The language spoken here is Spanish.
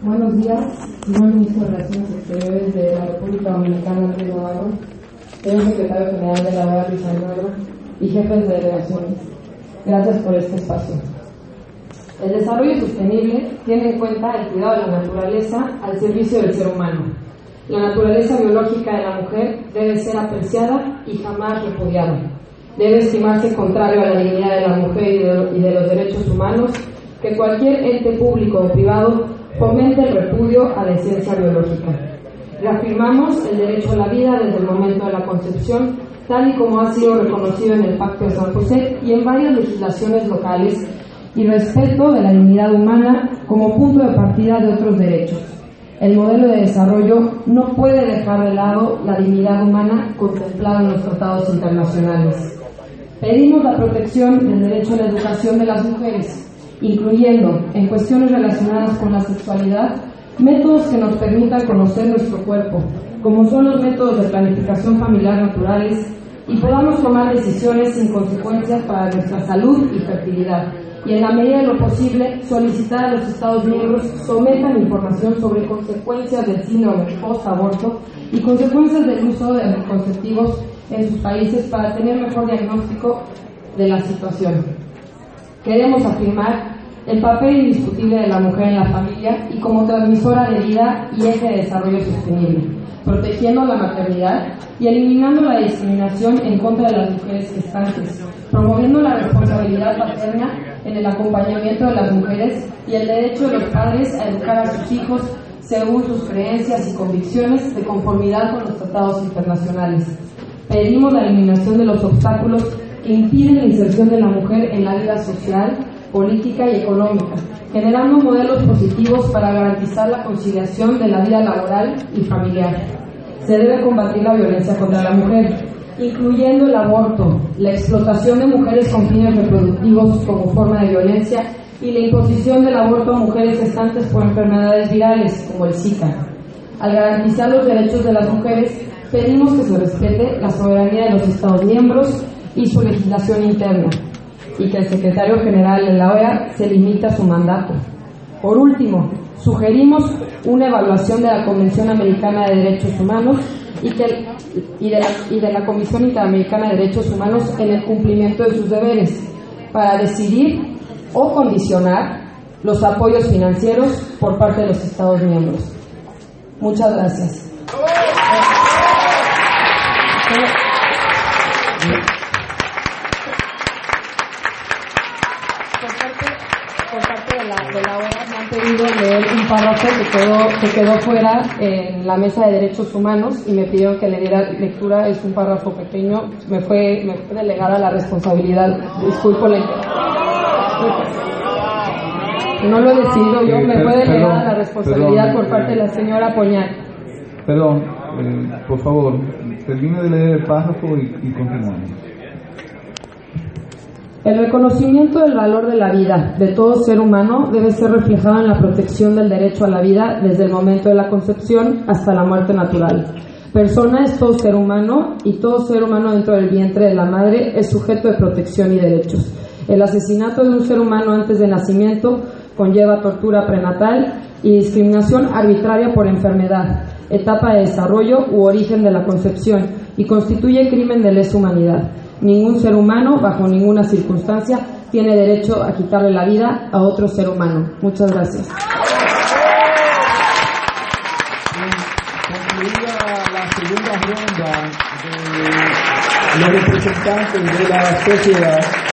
Buenos días, señor Ministro de Relaciones Exteriores de la República Dominicana, Andrés Navarro, señor Secretario General de la Almagro, y jefes de delegaciones. Gracias por este espacio. El desarrollo sostenible tiene en cuenta el cuidado de la naturaleza al servicio del ser humano. La naturaleza biológica de la mujer debe ser apreciada y jamás repudiada. Debe estimarse contrario a la dignidad de la mujer y de los derechos humanos que cualquier ente público o privado fomente el repudio a la esencia biológica. Reafirmamos el derecho a la vida desde el momento de la concepción, tal y como ha sido reconocido en el Pacto de San José y en varias legislaciones locales, y respeto de la dignidad humana como punto de partida de otros derechos. El modelo de desarrollo no puede dejar de lado la dignidad humana contemplada en los tratados internacionales. Pedimos la protección del derecho a la educación de las mujeres, incluyendo, en cuestiones relacionadas con la sexualidad, métodos que nos permitan conocer nuestro cuerpo, como son los métodos de planificación familiar naturales, y podamos tomar decisiones sin consecuencias para nuestra salud y fertilidad, y en la medida de lo posible solicitar a los Estados miembros sometan información sobre consecuencias del síndrome post-aborto y consecuencias del uso de anticonceptivos en sus países para tener mejor diagnóstico de la situación. Queremos afirmar el papel indiscutible de la mujer en la familia y como transmisora de vida y eje de desarrollo sostenible, protegiendo la maternidad y eliminando la discriminación en contra de las mujeres gestantes, promoviendo la responsabilidad paterna en el acompañamiento de las mujeres y el derecho de los padres a educar a sus hijos según sus creencias y convicciones de conformidad con los tratados internacionales. Pedimos la eliminación de los obstáculos que impiden la inserción de la mujer en la vida social, política y económica, generando modelos positivos para garantizar la conciliación de la vida laboral y familiar. Se debe combatir la violencia contra la mujer, incluyendo el aborto, la explotación de mujeres con fines reproductivos como forma de violencia y la imposición del aborto a mujeres gestantes por enfermedades virales como el Zika. Al garantizar los derechos de las mujeres, pedimos que se respete la soberanía de los Estados miembros y su legislación interna, y que el secretario general de la OEA se limite a su mandato. Por último, sugerimos una evaluación de la Convención Americana de Derechos Humanos y, que, y, de la, y de la Comisión Interamericana de Derechos Humanos en el cumplimiento de sus deberes para decidir o condicionar los apoyos financieros por parte de los Estados miembros. Muchas gracias. Por parte, por parte de, la, de la OEA me han pedido leer un párrafo que quedó, que quedó fuera en la mesa de derechos humanos y me pidieron que le diera lectura. Es un párrafo pequeño. Me fue, me fue delegada la responsabilidad. Disculpo la no lo he decidido yo, me fue delegada la responsabilidad por parte de la señora Poñal. Perdón, eh, por favor, termine de leer el párrafo y, y continuamos. El reconocimiento del valor de la vida de todo ser humano debe ser reflejado en la protección del derecho a la vida desde el momento de la concepción hasta la muerte natural. Persona es todo ser humano y todo ser humano dentro del vientre de la madre es sujeto de protección y derechos. El asesinato de un ser humano antes del nacimiento conlleva tortura prenatal y discriminación arbitraria por enfermedad, etapa de desarrollo u origen de la concepción y constituye crimen de lesa humanidad. Ningún ser humano, bajo ninguna circunstancia, tiene derecho a quitarle la vida a otro ser humano. Muchas gracias. Los representantes de la sociedad.